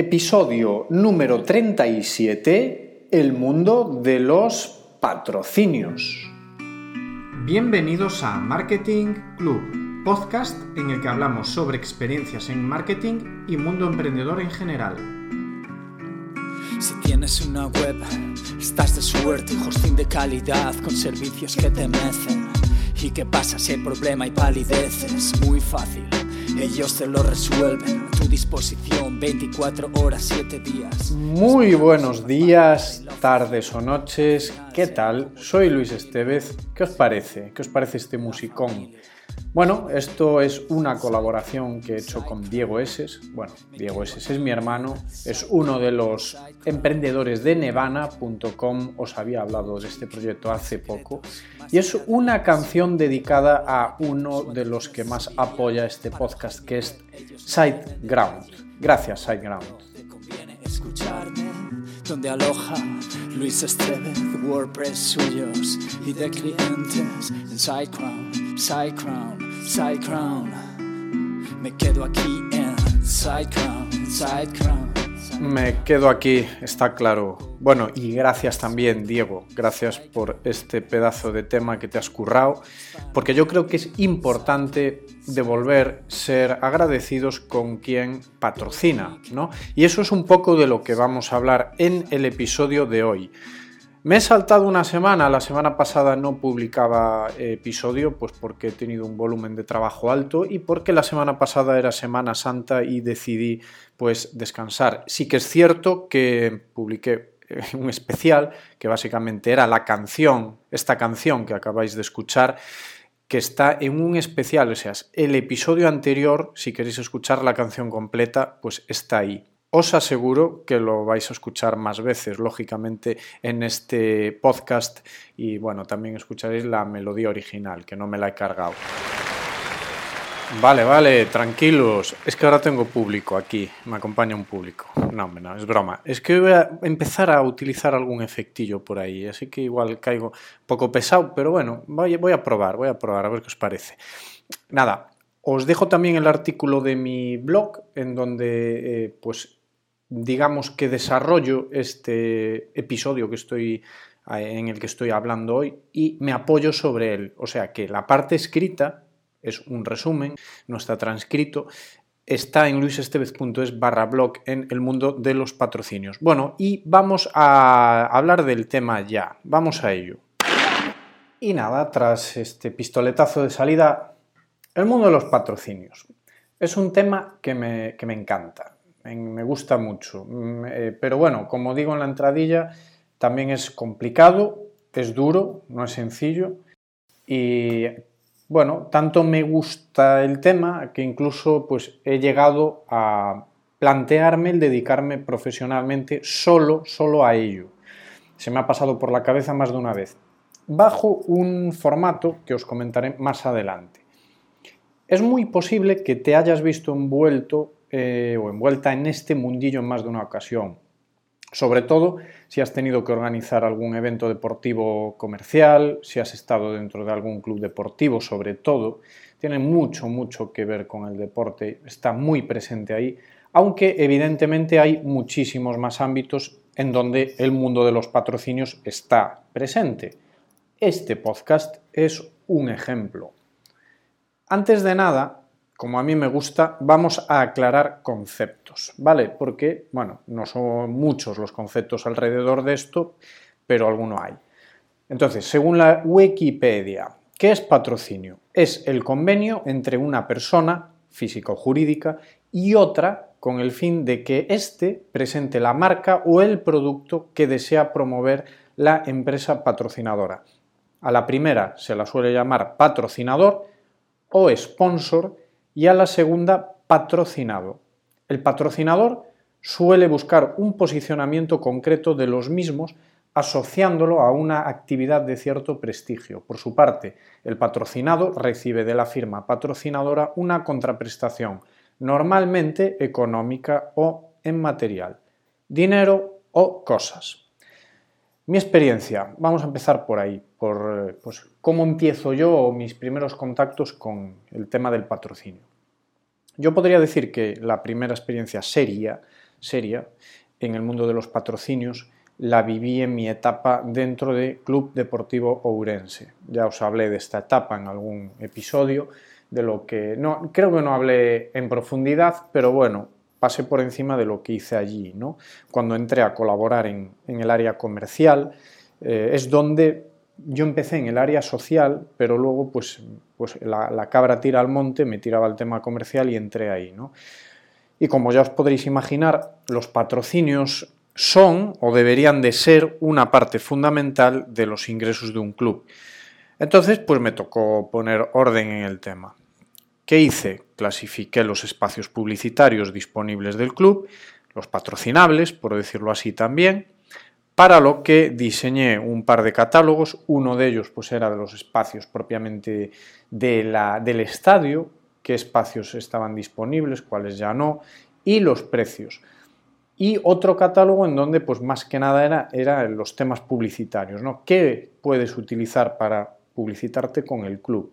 Episodio número 37, el mundo de los patrocinios. Bienvenidos a Marketing Club, podcast en el que hablamos sobre experiencias en marketing y mundo emprendedor en general. Si tienes una web, estás de suerte, hosting de calidad con servicios que te mecen. ¿Y qué pasa si hay problema y palideces? Muy fácil ellos te lo resuelven disposición 24 horas, 7 días. Muy buenos días, tardes o noches. ¿Qué tal? Soy Luis Estevez. ¿Qué os parece? ¿Qué os parece este musicón? Bueno, esto es una colaboración que he hecho con Diego Eses. Bueno, Diego Eses es mi hermano, es uno de los emprendedores de Nevana.com. Os había hablado de este proyecto hace poco. Y es una canción dedicada a uno de los que más apoya este podcast, que es Sideground. Gracias, Sideground. Donde aloja Luis Estevez, WordPress suyos y de clientes en SiteGround. SideCrown, SideCrown. Me quedo aquí en SideCrown, SideCrown. Me quedo aquí, está claro. Bueno, y gracias también, Diego. Gracias por este pedazo de tema que te has currado, porque yo creo que es importante devolver, ser agradecidos con quien patrocina, ¿no? Y eso es un poco de lo que vamos a hablar en el episodio de hoy. Me he saltado una semana, la semana pasada no publicaba episodio, pues porque he tenido un volumen de trabajo alto y porque la semana pasada era Semana Santa y decidí pues descansar. Sí que es cierto que publiqué eh, un especial que básicamente era la canción, esta canción que acabáis de escuchar, que está en un especial, o sea, el episodio anterior, si queréis escuchar la canción completa, pues está ahí. Os aseguro que lo vais a escuchar más veces, lógicamente, en este podcast y bueno, también escucharéis la melodía original, que no me la he cargado. Vale, vale, tranquilos. Es que ahora tengo público aquí, me acompaña un público. No, no, es broma. Es que voy a empezar a utilizar algún efectillo por ahí, así que igual caigo un poco pesado, pero bueno, voy, a probar, voy a probar, a ver qué os parece. Nada, os dejo también el artículo de mi blog, en donde eh, pues digamos que desarrollo este episodio que estoy en el que estoy hablando hoy y me apoyo sobre él. O sea que la parte escrita es un resumen, no está transcrito, está en luisestevez.es barra blog en el mundo de los patrocinios. Bueno, y vamos a hablar del tema ya, vamos a ello. Y nada, tras este pistoletazo de salida, el mundo de los patrocinios. Es un tema que me, que me encanta me gusta mucho. Mm, eh, pero bueno, como digo en la entradilla, también es complicado, es duro, no es sencillo. Y bueno, tanto me gusta el tema que incluso pues he llegado a plantearme el dedicarme profesionalmente solo, solo a ello. Se me ha pasado por la cabeza más de una vez. Bajo un formato que os comentaré más adelante. Es muy posible que te hayas visto envuelto eh, o envuelta en este mundillo en más de una ocasión. Sobre todo si has tenido que organizar algún evento deportivo comercial, si has estado dentro de algún club deportivo, sobre todo, tiene mucho, mucho que ver con el deporte, está muy presente ahí, aunque evidentemente hay muchísimos más ámbitos en donde el mundo de los patrocinios está presente. Este podcast es un ejemplo. Antes de nada, como a mí me gusta, vamos a aclarar conceptos, ¿vale? Porque, bueno, no son muchos los conceptos alrededor de esto, pero alguno hay. Entonces, según la Wikipedia, ¿qué es patrocinio? Es el convenio entre una persona, física o jurídica, y otra con el fin de que éste presente la marca o el producto que desea promover la empresa patrocinadora. A la primera se la suele llamar patrocinador o sponsor y a la segunda patrocinado. El patrocinador suele buscar un posicionamiento concreto de los mismos asociándolo a una actividad de cierto prestigio. Por su parte, el patrocinado recibe de la firma patrocinadora una contraprestación, normalmente económica o en material, dinero o cosas. Mi experiencia, vamos a empezar por ahí, por eh, pues, cómo empiezo yo mis primeros contactos con el tema del patrocinio. Yo podría decir que la primera experiencia seria, seria en el mundo de los patrocinios la viví en mi etapa dentro de Club Deportivo Ourense. Ya os hablé de esta etapa en algún episodio, de lo que no creo que no hablé en profundidad, pero bueno, pasé por encima de lo que hice allí, ¿no? Cuando entré a colaborar en, el área comercial, eh, es donde yo empecé en el área social, pero luego pues, pues la, la, cabra tira al monte, me tiraba el tema comercial y entré ahí, ¿no? Y como ya os podréis imaginar, los patrocinios son o deberían de ser una parte fundamental de los ingresos de un club. Entonces, pues me tocó poner orden en el tema. ¿Qué hice? Clasifiqué los espacios publicitarios disponibles del club, los patrocinables, por decirlo así también, para lo que diseñé un par de catálogos, uno de ellos pues era de los espacios propiamente de la, del estadio, qué espacios estaban disponibles, cuáles ya no, y los precios y otro catálogo en donde pues más que nada era, era los temas publicitarios, ¿no? ¿Qué puedes utilizar para publicitarte con el club?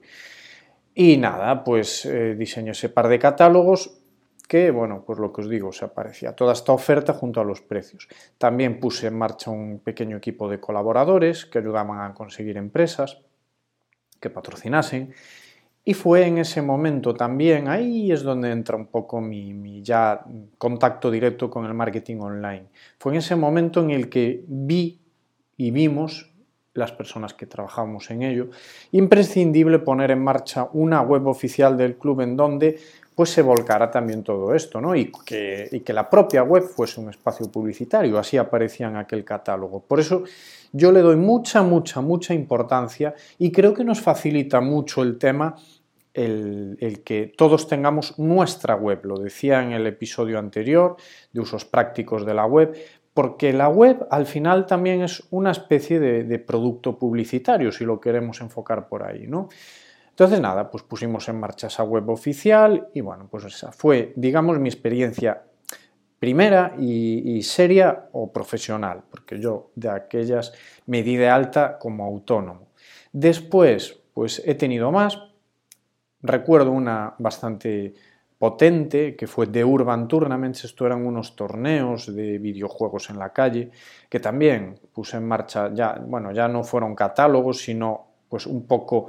Y nada, pues eh, diseñé ese par de catálogos que, bueno, pues lo que os digo, se aparecía toda esta oferta junto a los precios. También puse en marcha un pequeño equipo de colaboradores que ayudaban a conseguir empresas que patrocinasen y fue en ese momento también, ahí es donde entra un poco mi, ya contacto directo con el marketing online. Fue en ese momento en el que vi y vimos las personas que trabajamos en ello, imprescindible poner en marcha una web oficial del club en donde pues se volcara también todo esto, ¿no? Y que, y que la propia web fuese un espacio publicitario, así aparecía en aquel catálogo. Por eso yo le doy mucha, mucha, mucha importancia y creo que nos facilita mucho el tema el, que todos tengamos nuestra web. Lo decía en el episodio anterior de usos prácticos de la web, porque la web al final también es una especie de, producto publicitario, si lo queremos enfocar por ahí, ¿no? Entonces nada, pues pusimos en marcha esa web oficial y bueno, pues esa fue, digamos, mi experiencia primera y, y, seria o profesional, porque yo de aquellas me di de alta como autónomo. Después, pues he tenido más, Recuerdo una bastante potente que fue The Urban Tournaments, esto eran unos torneos de videojuegos en la calle que también puse en marcha ya, bueno, ya no fueron catálogos, sino pues un poco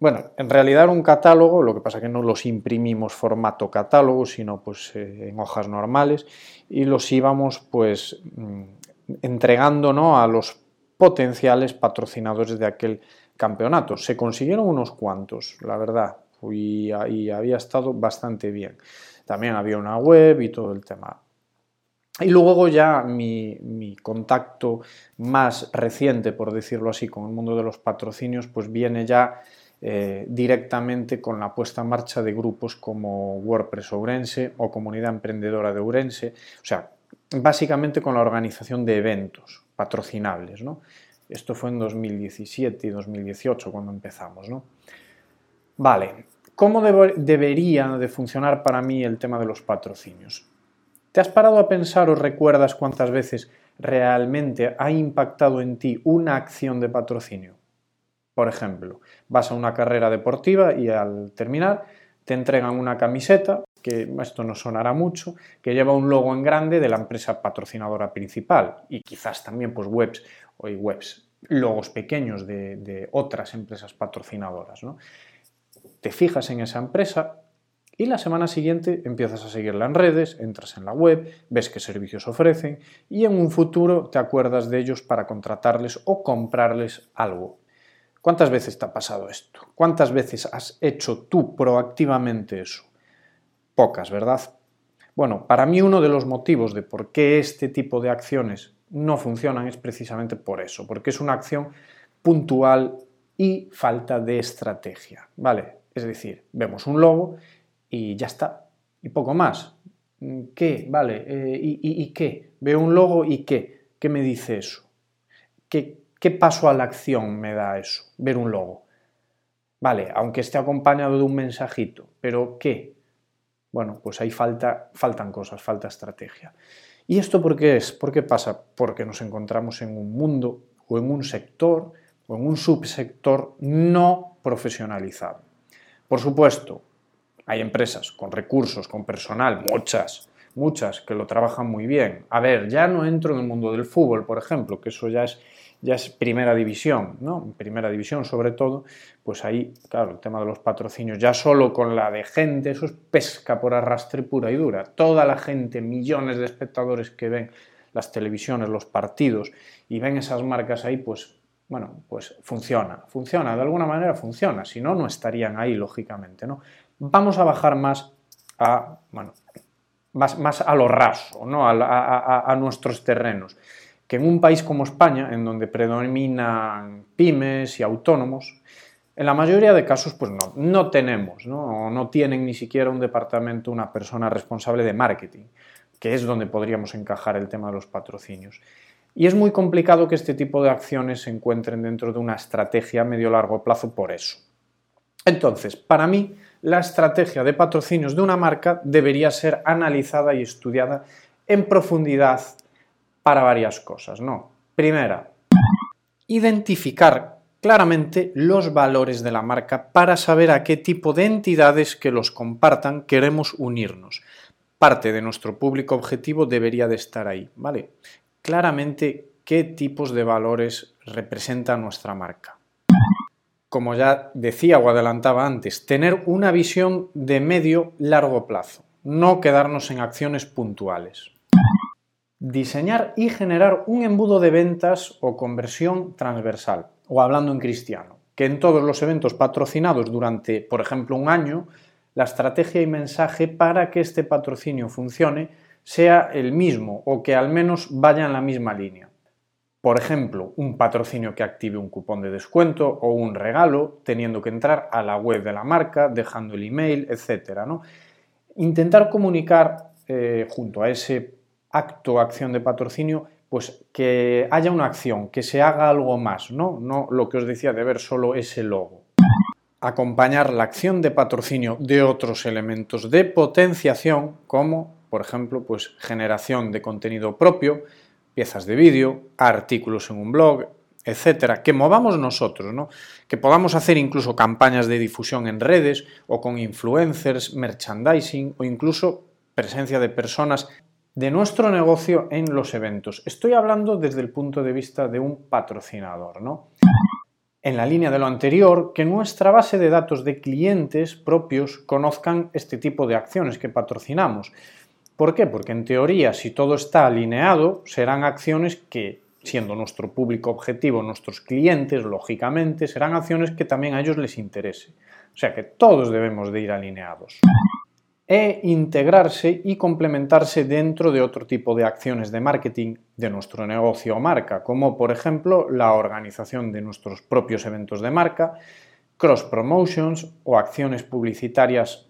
bueno, en realidad era un catálogo, lo que pasa que no los imprimimos formato catálogo, sino pues eh, en hojas normales y los íbamos pues mm, entregando ¿no? a los potenciales patrocinadores de aquel campeonato. Se consiguieron unos cuantos, la verdad, y, había estado bastante bien. También había una web y todo el tema. Y luego ya mi, contacto más reciente, por decirlo así, con el mundo de los patrocinios, pues viene ya eh, directamente con la puesta en marcha de grupos como WordPress Ourense o Comunidad Emprendedora de Ourense, o sea, básicamente con la organización de eventos patrocinables, ¿no? Esto fue en 2017 y 2018 cuando empezamos, ¿no? Vale, ¿cómo debería de funcionar para mí el tema de los patrocinios? ¿Te has parado a pensar o recuerdas cuántas veces realmente ha impactado en ti una acción de patrocinio? Por ejemplo, vas a una carrera deportiva y al terminar te entregan una camiseta, que esto no sonará mucho, que lleva un logo en grande de la empresa patrocinadora principal y quizás también pues webs o webs, logos pequeños de, de otras empresas patrocinadoras. ¿no? Te fijas en esa empresa y la semana siguiente empiezas a seguirla en redes, entras en la web, ves qué servicios ofrecen y en un futuro te acuerdas de ellos para contratarles o comprarles algo. ¿Cuántas veces te ha pasado esto? ¿Cuántas veces has hecho tú proactivamente eso? Pocas, ¿verdad? Bueno, para mí uno de los motivos de por qué este tipo de acciones no funcionan es precisamente por eso, porque es una acción puntual y falta de estrategia, ¿vale? Es decir, vemos un logo y ya está, y poco más. ¿Qué? Vale, eh, y, qué? Veo un logo y qué? ¿Qué me dice eso? ¿Qué, ¿Qué paso a la acción me da eso? Ver un logo. Vale, aunque esté acompañado de un mensajito, pero ¿qué? Bueno, pues ahí falta, faltan cosas, falta estrategia. ¿Y esto por qué es? ¿Por qué pasa? Porque nos encontramos en un mundo o en un sector o en un subsector no profesionalizado. Por supuesto, hay empresas con recursos, con personal, muchas, muchas que lo trabajan muy bien. A ver, ya no entro en el mundo del fútbol, por ejemplo, que eso ya es, ya es primera división, ¿no? Primera división sobre todo, pues ahí, claro, el tema de los patrocinios, ya solo con la de gente, eso es pesca por arrastre pura y dura. Toda la gente, millones de espectadores que ven las televisiones, los partidos y ven esas marcas ahí, pues bueno, pues funciona, funciona, de alguna manera funciona, si no, no estarían ahí, lógicamente, ¿no? Vamos a bajar más a, bueno, más, más a lo raso, ¿no? A, nuestros terrenos, que en un país como España, en donde predominan pymes y autónomos, en la mayoría de casos, pues no, no tenemos, ¿no? no tienen ni siquiera un departamento, una persona responsable de marketing, que es donde podríamos encajar el tema de los patrocinios. Y es muy complicado que este tipo de acciones se encuentren dentro de una estrategia a medio-largo plazo por eso. Entonces, para mí, la estrategia de patrocinios de una marca debería ser analizada y estudiada en profundidad para varias cosas, ¿no? Primera, identificar claramente los valores de la marca para saber a qué tipo de entidades que los compartan queremos unirnos. Parte de nuestro público objetivo debería de estar ahí, ¿vale? Claramente qué tipos de valores representa nuestra marca. Como ya decía o adelantaba antes, tener una visión de medio largo plazo, no quedarnos en acciones puntuales. Diseñar y generar un embudo de ventas o conversión transversal, o hablando en cristiano, que en todos los eventos patrocinados durante, por ejemplo, un año, la estrategia y mensaje para que este patrocinio funcione sea el mismo o que al menos vaya en la misma línea. Por ejemplo, un patrocinio que active un cupón de descuento o un regalo, teniendo que entrar a la web de la marca, dejando el email, etc. ¿no? Intentar comunicar eh, junto a ese acto o acción de patrocinio, pues que haya una acción, que se haga algo más, ¿no? No lo que os decía de ver solo ese logo. Acompañar la acción de patrocinio de otros elementos de potenciación como por ejemplo, pues generación de contenido propio, piezas de vídeo, artículos en un blog, etcétera, que movamos nosotros, ¿no? Que podamos hacer incluso campañas de difusión en redes o con influencers, merchandising o incluso presencia de personas de nuestro negocio en los eventos. Estoy hablando desde el punto de vista de un patrocinador, ¿no? En la línea de lo anterior, que nuestra base de datos de clientes propios conozcan este tipo de acciones que patrocinamos ¿Por qué? Porque en teoría, si todo está alineado, serán acciones que, siendo nuestro público objetivo, nuestros clientes, lógicamente, serán acciones que también a ellos les interese. O sea que todos debemos de ir alineados. E integrarse y complementarse dentro de otro tipo de acciones de marketing de nuestro negocio o marca, como por ejemplo la organización de nuestros propios eventos de marca, cross promotions o acciones publicitarias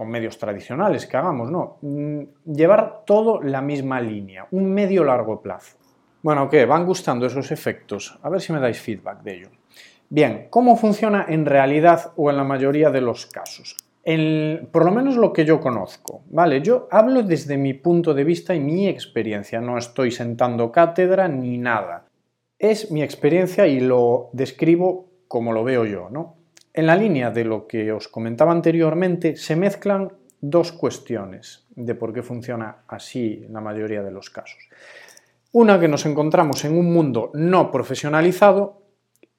con medios tradicionales que hagamos, no. Mm, llevar todo la misma línea, un medio largo plazo. Bueno, ¿qué? ¿Van gustando esos efectos? A ver si me dais feedback de ello. Bien, ¿cómo funciona en realidad o en la mayoría de los casos? por lo menos lo que yo conozco, ¿vale? Yo hablo desde mi punto de vista y mi experiencia, no estoy sentando cátedra ni nada. Es mi experiencia y lo describo como lo veo yo, ¿no? En la línea de lo que os comentaba anteriormente, se mezclan dos cuestiones de por qué funciona así en la mayoría de los casos. Una que nos encontramos en un mundo no profesionalizado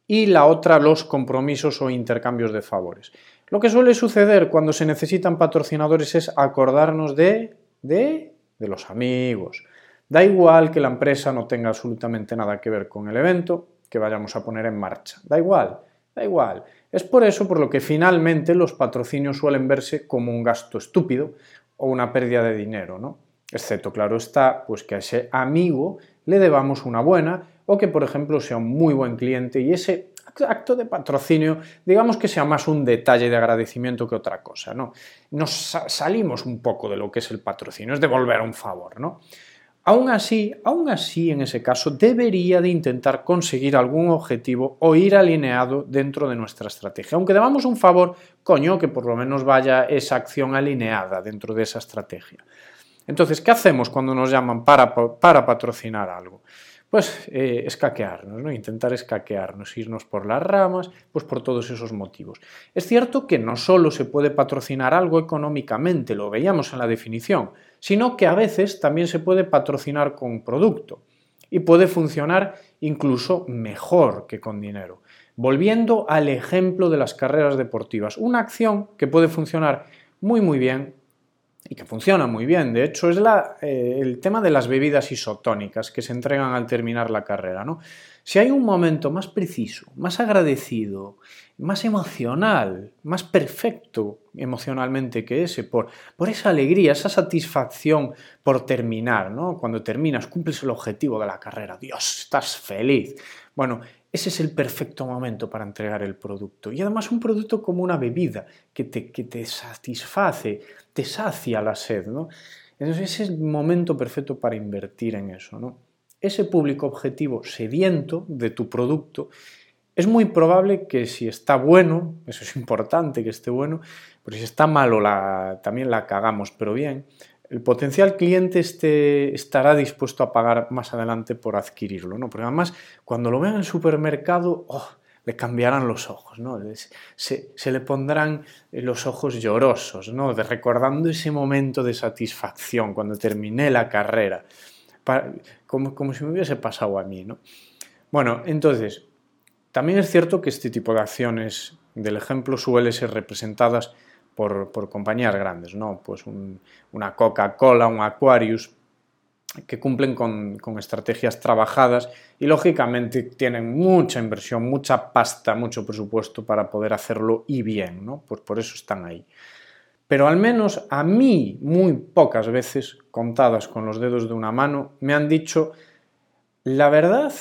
y la otra los compromisos o intercambios de favores. Lo que suele suceder cuando se necesitan patrocinadores es acordarnos de, de, de los amigos. Da igual que la empresa no tenga absolutamente nada que ver con el evento que vayamos a poner en marcha. Da igual, da igual. Es por eso por lo que finalmente los patrocinios suelen verse como un gasto estúpido o una pérdida de dinero, ¿no? Excepto, claro está, pues que a ese amigo le debamos una buena o que, por ejemplo, sea un muy buen cliente y ese acto de patrocinio, digamos que sea más un detalle de agradecimiento que otra cosa, ¿no? Nos salimos un poco de lo que es el patrocinio, es devolver un favor, ¿no? Aún así, aún así, en ese caso, debería de intentar conseguir algún objetivo o ir alineado dentro de nuestra estrategia. Aunque debamos un favor, coño, que por lo menos vaya esa acción alineada dentro de esa estrategia. Entonces, ¿qué hacemos cuando nos llaman para, para patrocinar algo? Pues eh, escaquearnos, ¿no? intentar escaquearnos, irnos por las ramas, pues por todos esos motivos. Es cierto que no solo se puede patrocinar algo económicamente, lo veíamos en la definición, sino que a veces también se puede patrocinar con producto y puede funcionar incluso mejor que con dinero. Volviendo al ejemplo de las carreras deportivas, una acción que puede funcionar muy muy bien y que funciona muy bien. De hecho, es eh, el tema de las bebidas isotónicas que se entregan al terminar la carrera. ¿no? Si hay un momento más preciso, más agradecido, más emocional, más perfecto emocionalmente que ese, por, por esa alegría, esa satisfacción por terminar, ¿no? cuando terminas, cumples el objetivo de la carrera, Dios, estás feliz. Bueno, ese es el perfecto momento para entregar el producto. Y además un producto como una bebida que te, que te satisface, te sacia la sed. ¿no? Entonces ese es el momento perfecto para invertir en eso. ¿no? Ese público objetivo sediento de tu producto es muy probable que si está bueno, eso es importante que esté bueno, pero si está malo también la cagamos, pero bien, el potencial cliente estará dispuesto a pagar más adelante por adquirirlo, ¿no? Porque además, cuando lo vean en el supermercado, oh, le cambiarán los ojos, ¿no? Se, le pondrán los ojos llorosos, ¿no? Recordando ese momento de satisfacción cuando terminé la carrera, como, como si me hubiese pasado a mí, ¿no? Bueno, entonces, también es cierto que este tipo de acciones del ejemplo suele ser representadas por, compañías grandes, ¿no? Pues una Coca-Cola, un Aquarius, que cumplen con, estrategias trabajadas y lógicamente tienen mucha inversión, mucha pasta, mucho presupuesto para poder hacerlo y bien, ¿no? Pues por eso están ahí. Pero al menos a mí, muy pocas veces, contadas con los dedos de una mano, me han dicho, la verdad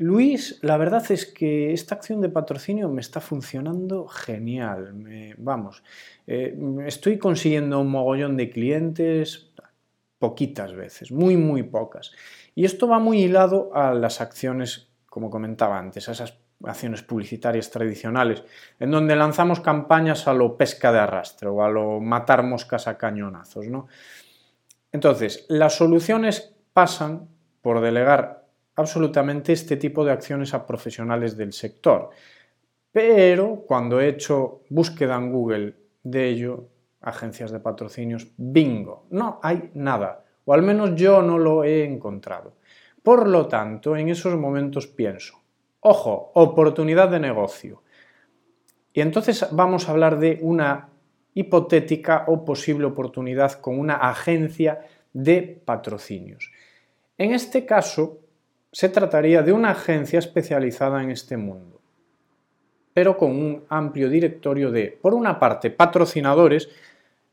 Luis, la verdad es que esta acción de patrocinio me está funcionando genial. vamos, eh, estoy consiguiendo un mogollón de clientes poquitas veces, muy, muy pocas. Y esto va muy hilado a las acciones, como comentaba antes, a esas acciones publicitarias tradicionales, en donde lanzamos campañas a lo pesca de arrastre o a lo matar moscas a cañonazos. ¿no? Entonces, las soluciones pasan por delegar absolutamente este tipo de acciones a profesionales del sector. Pero cuando he hecho búsqueda en Google de ello, agencias de patrocinios, bingo, no hay nada, o al menos yo no lo he encontrado. Por lo tanto, en esos momentos pienso, ojo, oportunidad de negocio. Y entonces vamos a hablar de una hipotética o posible oportunidad con una agencia de patrocinios. En este caso, se trataría de una agencia especializada en este mundo, pero con un amplio directorio de, por una parte, patrocinadores,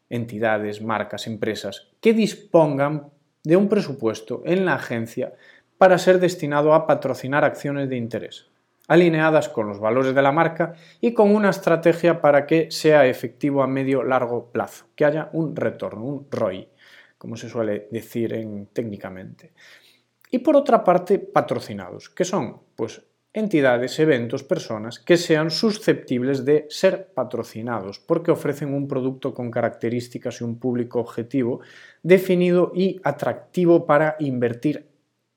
entidades, marcas, empresas, que dispongan de un presupuesto en la agencia para ser destinado a patrocinar acciones de interés, alineadas con los valores de la marca y con una estrategia para que sea efectivo a medio largo plazo, que haya un retorno, un ROI, como se suele decir en, técnicamente. Y por otra parte, patrocinados, que son pues entidades, eventos, personas que sean susceptibles de ser patrocinados porque ofrecen un producto con características y un público objetivo definido y atractivo para invertir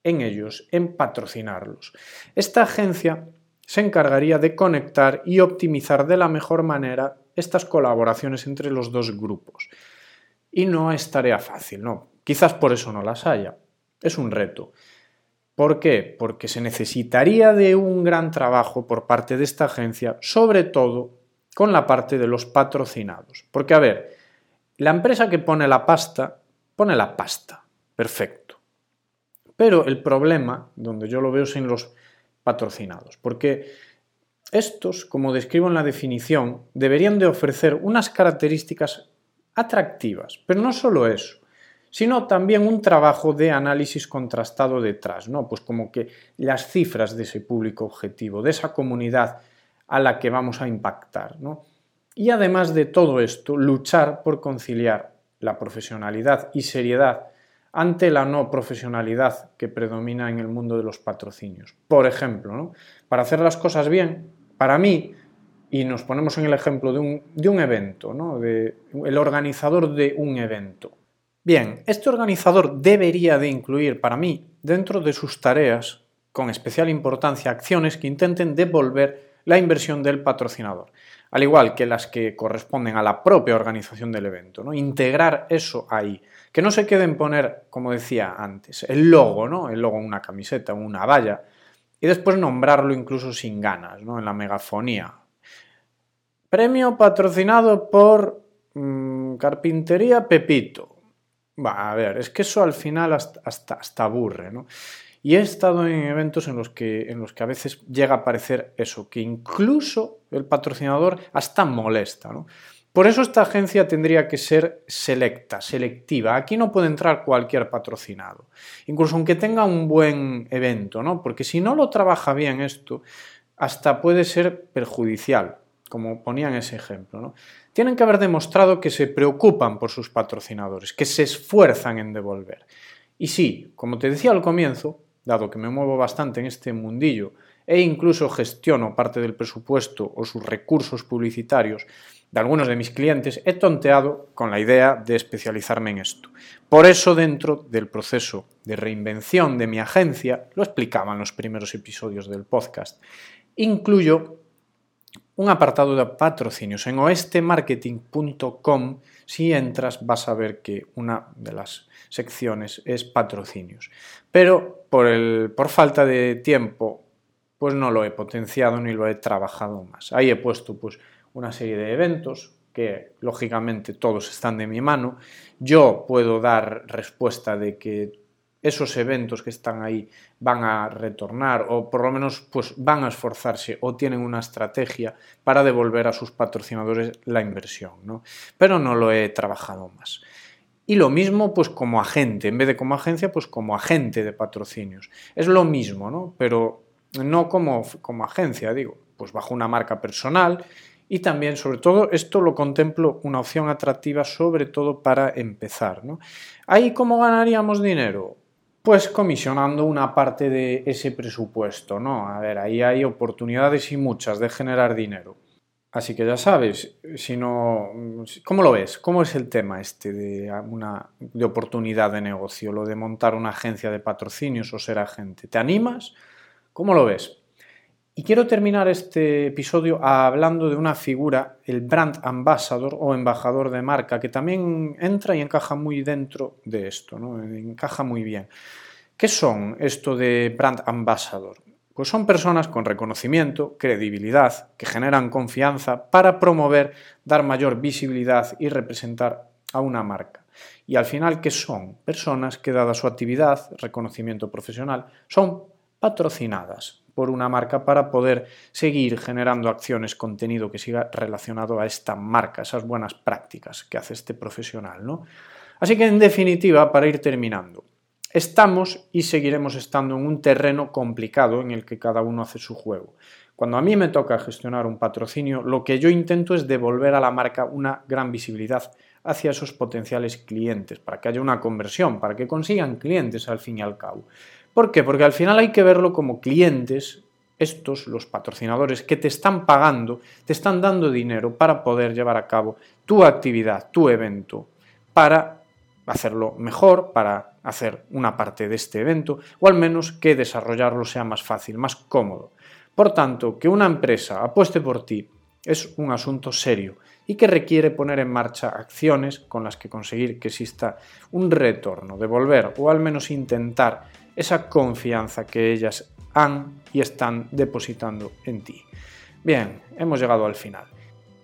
en ellos, en patrocinarlos. Esta agencia se encargaría de conectar y optimizar de la mejor manera estas colaboraciones entre los dos grupos. Y no es tarea fácil, ¿no? Quizás por eso no las haya. Es un reto. ¿Por qué? Porque se necesitaría de un gran trabajo por parte de esta agencia, sobre todo con la parte de los patrocinados. Porque, a ver, la empresa que pone la pasta, pone la pasta. Perfecto. Pero el problema, donde yo lo veo, es en los patrocinados. Porque estos, como describo en la definición, deberían de ofrecer unas características atractivas. Pero no solo eso sino también un trabajo de análisis contrastado detrás, ¿no? Pues como que las cifras de ese público objetivo, de esa comunidad a la que vamos a impactar, ¿no? Y además de todo esto, luchar por conciliar la profesionalidad y seriedad ante la no profesionalidad que predomina en el mundo de los patrocinios. Por ejemplo, ¿no? para hacer las cosas bien, para mí, y nos ponemos en el ejemplo de un, de un evento, ¿no? de, el organizador de un evento, Bien, este organizador debería de incluir para mí dentro de sus tareas con especial importancia acciones que intenten devolver la inversión del patrocinador, al igual que las que corresponden a la propia organización del evento, ¿no? Integrar eso ahí, que no se queden poner, como decía antes, el logo, ¿no? El logo en una camiseta, en una valla, y después nombrarlo incluso sin ganas, ¿no? En la megafonía. Premio patrocinado por mmm, Carpintería Pepito. Va, a ver, es que eso al final hasta, hasta, hasta aburre, ¿no? Y he estado en eventos en los, que, en los que a veces llega a parecer eso, que incluso el patrocinador hasta molesta, ¿no? Por eso esta agencia tendría que ser selecta, selectiva. Aquí no puede entrar cualquier patrocinado, incluso aunque tenga un buen evento, ¿no? Porque si no lo trabaja bien esto, hasta puede ser perjudicial, como ponía en ese ejemplo, ¿no? Tienen que haber demostrado que se preocupan por sus patrocinadores, que se esfuerzan en devolver. Y sí, como te decía al comienzo, dado que me muevo bastante en este mundillo e incluso gestiono parte del presupuesto o sus recursos publicitarios, de algunos de mis clientes, he tonteado con la idea de especializarme en esto. Por eso, dentro del proceso de reinvención de mi agencia, lo explicaba en los primeros episodios del podcast, incluyo un apartado de patrocinios. En oestemarketing.com, si entras, vas a ver que una de las secciones es patrocinios. Pero por, el, por falta de tiempo, pues no lo he potenciado ni lo he trabajado más. Ahí he puesto pues una serie de eventos que lógicamente todos están de mi mano. Yo puedo dar respuesta de que esos eventos que están ahí van a retornar o por lo menos pues van a esforzarse o tienen una estrategia para devolver a sus patrocinadores la inversión, ¿no? Pero no lo he trabajado más. Y lo mismo pues como agente, en vez de como agencia pues como agente de patrocinios. Es lo mismo, ¿no? Pero no como, como agencia, digo, pues bajo una marca personal y también, sobre todo, esto lo contemplo una opción atractiva, sobre todo para empezar. ¿no? ¿Ahí cómo ganaríamos dinero? Pues comisionando una parte de ese presupuesto, ¿no? A ver, ahí hay oportunidades y muchas de generar dinero. Así que ya sabes, si no, ¿cómo lo ves? ¿Cómo es el tema este de una de oportunidad de negocio, lo de montar una agencia de patrocinios o ser agente? ¿Te animas? ¿Cómo lo ves? Y quiero terminar este episodio hablando de una figura, el brand ambassador o embajador de marca, que también entra y encaja muy dentro de esto, ¿no? encaja muy bien. ¿Qué son esto de brand ambassador? Pues son personas con reconocimiento, credibilidad, que generan confianza para promover, dar mayor visibilidad y representar a una marca. Y al final, ¿qué son? Personas que, dada su actividad, reconocimiento profesional, son patrocinadas por una marca para poder seguir generando acciones, contenido que siga relacionado a esta marca, esas buenas prácticas que hace este profesional. ¿no? Así que en definitiva, para ir terminando, estamos y seguiremos estando en un terreno complicado en el que cada uno hace su juego. Cuando a mí me toca gestionar un patrocinio, lo que yo intento es devolver a la marca una gran visibilidad hacia esos potenciales clientes, para que haya una conversión, para que consigan clientes al fin y al cabo. ¿Por qué? Porque al final hay que verlo como clientes, estos, los patrocinadores, que te están pagando, te están dando dinero para poder llevar a cabo tu actividad, tu evento, para hacerlo mejor, para hacer una parte de este evento, o al menos que desarrollarlo sea más fácil, más cómodo. Por tanto, que una empresa apueste por ti es un asunto serio y que requiere poner en marcha acciones con las que conseguir que exista un retorno, devolver o al menos intentar esa confianza que ellas han y están depositando en ti. Bien, hemos llegado al final.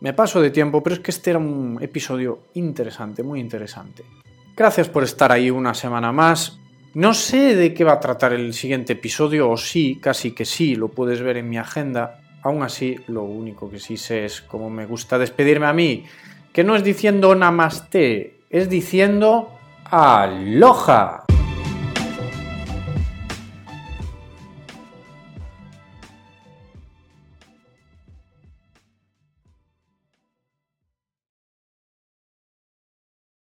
Me paso de tiempo, pero es que este era un episodio interesante, muy interesante. Gracias por estar ahí una semana más. No sé de qué va a tratar el siguiente episodio, o sí, casi que sí, lo puedes ver en mi agenda. Aún así, lo único que sí sé es cómo me gusta despedirme a mí, que no es diciendo namaste, es diciendo aloha.